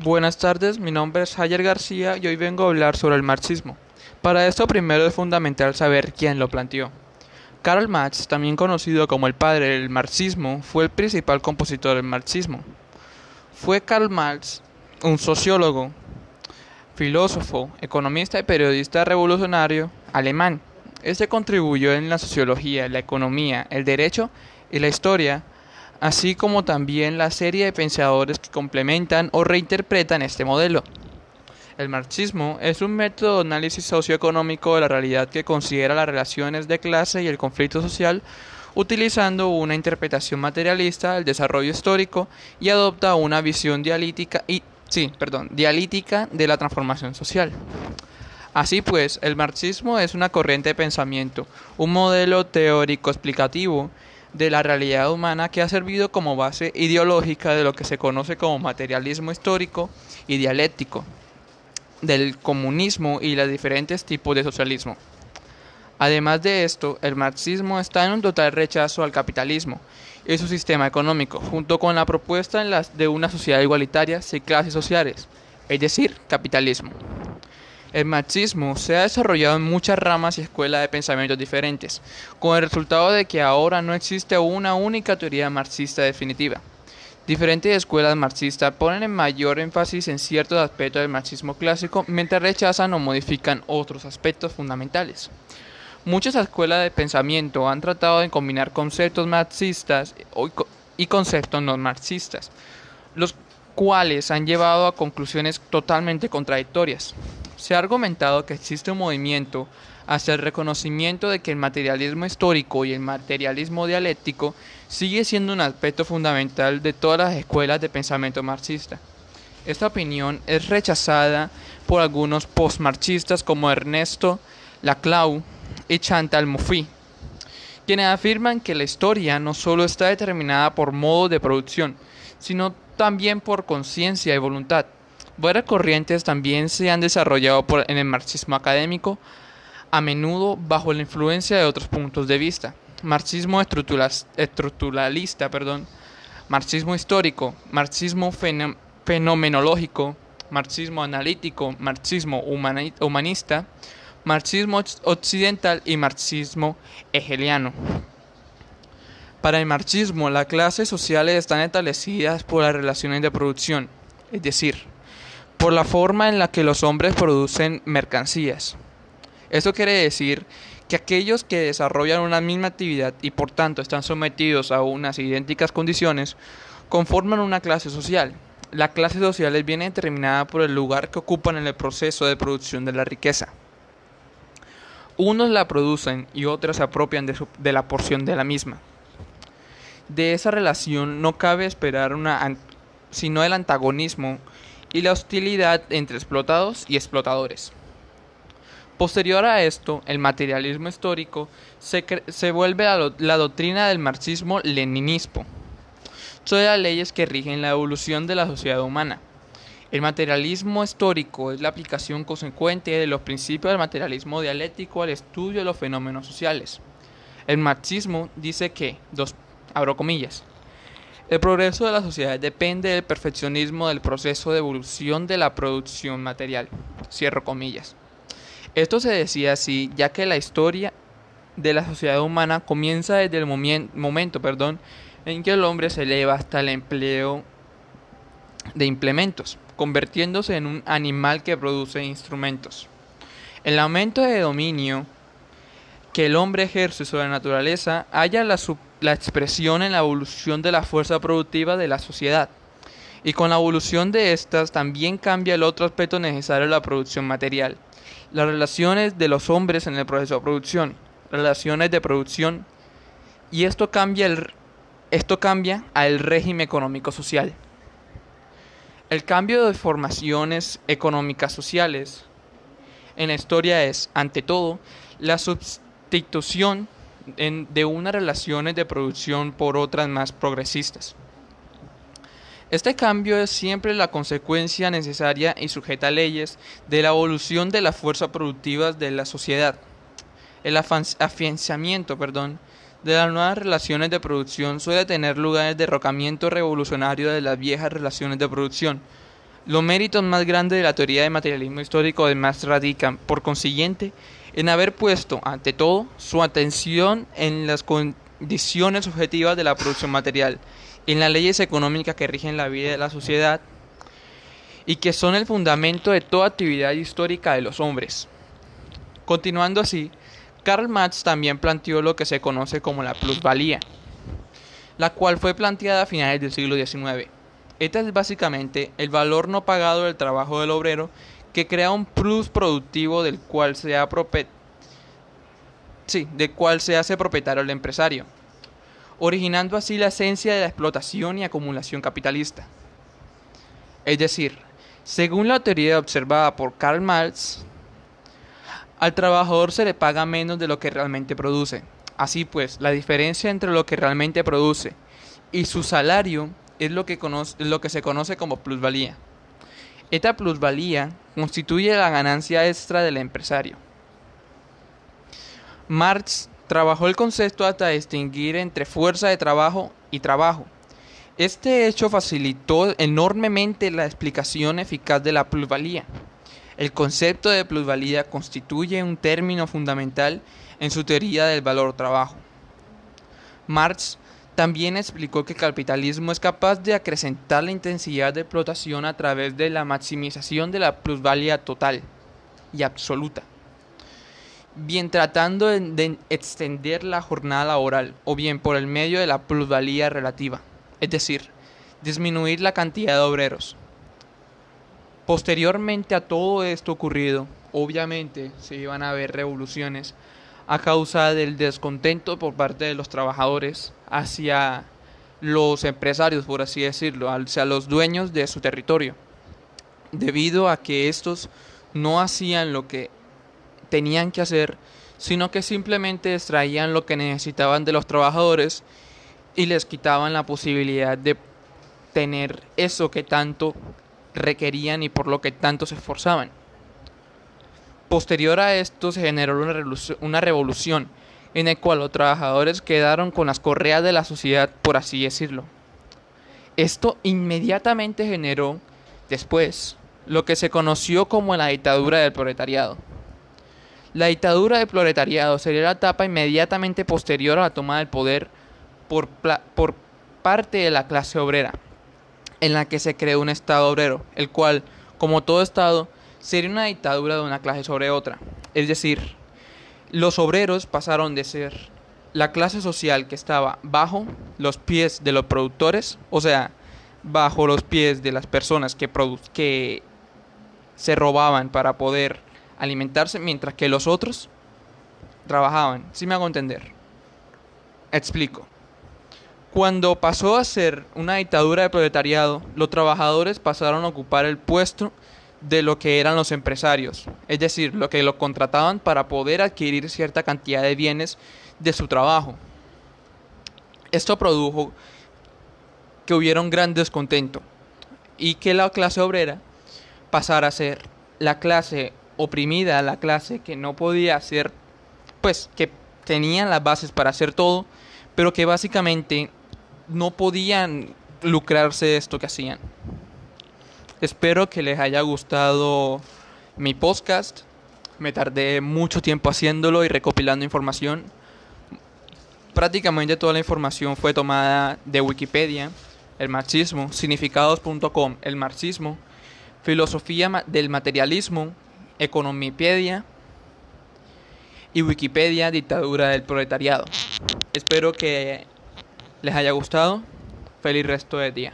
Buenas tardes, mi nombre es Jayer García y hoy vengo a hablar sobre el marxismo. Para esto primero es fundamental saber quién lo planteó. Karl Marx, también conocido como el padre del marxismo, fue el principal compositor del marxismo. Fue Karl Marx un sociólogo, filósofo, economista y periodista revolucionario alemán. Este contribuyó en la sociología, la economía, el derecho y la historia así como también la serie de pensadores que complementan o reinterpretan este modelo. El marxismo es un método de análisis socioeconómico de la realidad que considera las relaciones de clase y el conflicto social utilizando una interpretación materialista del desarrollo histórico y adopta una visión dialítica y sí, perdón, dialítica de la transformación social. Así pues, el marxismo es una corriente de pensamiento, un modelo teórico explicativo de la realidad humana que ha servido como base ideológica de lo que se conoce como materialismo histórico y dialéctico, del comunismo y los diferentes tipos de socialismo. Además de esto, el marxismo está en un total rechazo al capitalismo y su sistema económico, junto con la propuesta de una sociedad igualitaria sin clases sociales, es decir, capitalismo. El marxismo se ha desarrollado en muchas ramas y escuelas de pensamientos diferentes, con el resultado de que ahora no existe una única teoría marxista definitiva. Diferentes escuelas marxistas ponen en mayor énfasis en ciertos aspectos del marxismo clásico, mientras rechazan o modifican otros aspectos fundamentales. Muchas escuelas de pensamiento han tratado de combinar conceptos marxistas y conceptos no marxistas, los cuales han llevado a conclusiones totalmente contradictorias. Se ha argumentado que existe un movimiento hacia el reconocimiento de que el materialismo histórico y el materialismo dialéctico sigue siendo un aspecto fundamental de todas las escuelas de pensamiento marxista. Esta opinión es rechazada por algunos postmarxistas como Ernesto Laclau y Chantal Mouffe, quienes afirman que la historia no solo está determinada por modo de producción, sino también por conciencia y voluntad. Varias corrientes también se han desarrollado en el marxismo académico, a menudo bajo la influencia de otros puntos de vista. Marxismo estructuralista, perdón, marxismo histórico, marxismo fenomenológico, marxismo analítico, marxismo humanista, marxismo occidental y marxismo hegeliano. Para el marxismo, las clases sociales están establecidas por las relaciones de producción, es decir, por la forma en la que los hombres producen mercancías. Eso quiere decir que aquellos que desarrollan una misma actividad y por tanto están sometidos a unas idénticas condiciones, conforman una clase social. La clase social viene determinada por el lugar que ocupan en el proceso de producción de la riqueza. Unos la producen y otros se apropian de, de la porción de la misma. De esa relación no cabe esperar una, sino el antagonismo y la hostilidad entre explotados y explotadores. Posterior a esto, el materialismo histórico se, se vuelve la, la doctrina del marxismo-leninismo sobre las leyes que rigen la evolución de la sociedad humana. El materialismo histórico es la aplicación consecuente de los principios del materialismo dialéctico al estudio de los fenómenos sociales. El marxismo dice que, dos, abro comillas, el progreso de la sociedad depende del perfeccionismo del proceso de evolución de la producción material. Cierro comillas. Esto se decía así ya que la historia de la sociedad humana comienza desde el momento perdón, en que el hombre se eleva hasta el empleo de implementos, convirtiéndose en un animal que produce instrumentos. El aumento de dominio que el hombre ejerce sobre la naturaleza halla la, la expresión en la evolución de la fuerza productiva de la sociedad. Y con la evolución de estas también cambia el otro aspecto necesario de la producción material, las relaciones de los hombres en el proceso de producción, relaciones de producción, y esto cambia, el, esto cambia al régimen económico social. El cambio de formaciones económicas sociales en la historia es, ante todo, la sustitución de unas relaciones de producción por otras más progresistas. Este cambio es siempre la consecuencia necesaria y sujeta a leyes de la evolución de las fuerzas productivas de la sociedad. El afianzamiento perdón, de las nuevas relaciones de producción suele tener lugar el derrocamiento revolucionario de las viejas relaciones de producción. Los méritos más grandes de la teoría del materialismo histórico además radican, por consiguiente, en haber puesto, ante todo, su atención en las condiciones objetivas de la producción material, en las leyes económicas que rigen la vida de la sociedad y que son el fundamento de toda actividad histórica de los hombres. Continuando así, Karl Marx también planteó lo que se conoce como la plusvalía, la cual fue planteada a finales del siglo XIX. Esta es básicamente el valor no pagado del trabajo del obrero que crea un plus productivo del cual se, sí, del cual se hace propietario el empresario, originando así la esencia de la explotación y acumulación capitalista. Es decir, según la teoría observada por Karl Marx, al trabajador se le paga menos de lo que realmente produce. Así pues, la diferencia entre lo que realmente produce y su salario es lo que, lo que se conoce como plusvalía. Esta plusvalía constituye la ganancia extra del empresario. Marx trabajó el concepto hasta distinguir entre fuerza de trabajo y trabajo. Este hecho facilitó enormemente la explicación eficaz de la plusvalía. El concepto de plusvalía constituye un término fundamental en su teoría del valor trabajo. Marx también explicó que el capitalismo es capaz de acrecentar la intensidad de explotación a través de la maximización de la plusvalía total y absoluta, bien tratando de extender la jornada laboral o bien por el medio de la plusvalía relativa, es decir, disminuir la cantidad de obreros. Posteriormente a todo esto ocurrido, obviamente se iban a ver revoluciones a causa del descontento por parte de los trabajadores hacia los empresarios, por así decirlo, hacia los dueños de su territorio, debido a que estos no hacían lo que tenían que hacer, sino que simplemente extraían lo que necesitaban de los trabajadores y les quitaban la posibilidad de tener eso que tanto requerían y por lo que tanto se esforzaban. Posterior a esto se generó una revolución en la cual los trabajadores quedaron con las correas de la sociedad, por así decirlo. Esto inmediatamente generó, después, lo que se conoció como la dictadura del proletariado. La dictadura del proletariado sería la etapa inmediatamente posterior a la toma del poder por, por parte de la clase obrera, en la que se creó un Estado obrero, el cual, como todo Estado, sería una dictadura de una clase sobre otra. Es decir, los obreros pasaron de ser la clase social que estaba bajo los pies de los productores, o sea, bajo los pies de las personas que, que se robaban para poder alimentarse, mientras que los otros trabajaban. Si me hago entender? Explico. Cuando pasó a ser una dictadura de proletariado, los trabajadores pasaron a ocupar el puesto de lo que eran los empresarios, es decir, lo que lo contrataban para poder adquirir cierta cantidad de bienes de su trabajo. Esto produjo que hubiera un gran descontento y que la clase obrera pasara a ser la clase oprimida, la clase que no podía hacer, pues que tenían las bases para hacer todo, pero que básicamente no podían lucrarse de esto que hacían. Espero que les haya gustado mi podcast. Me tardé mucho tiempo haciéndolo y recopilando información. Prácticamente toda la información fue tomada de Wikipedia, el marxismo, significados.com, el marxismo, filosofía del materialismo, economipedia y Wikipedia, dictadura del proletariado. Espero que les haya gustado. Feliz resto de día.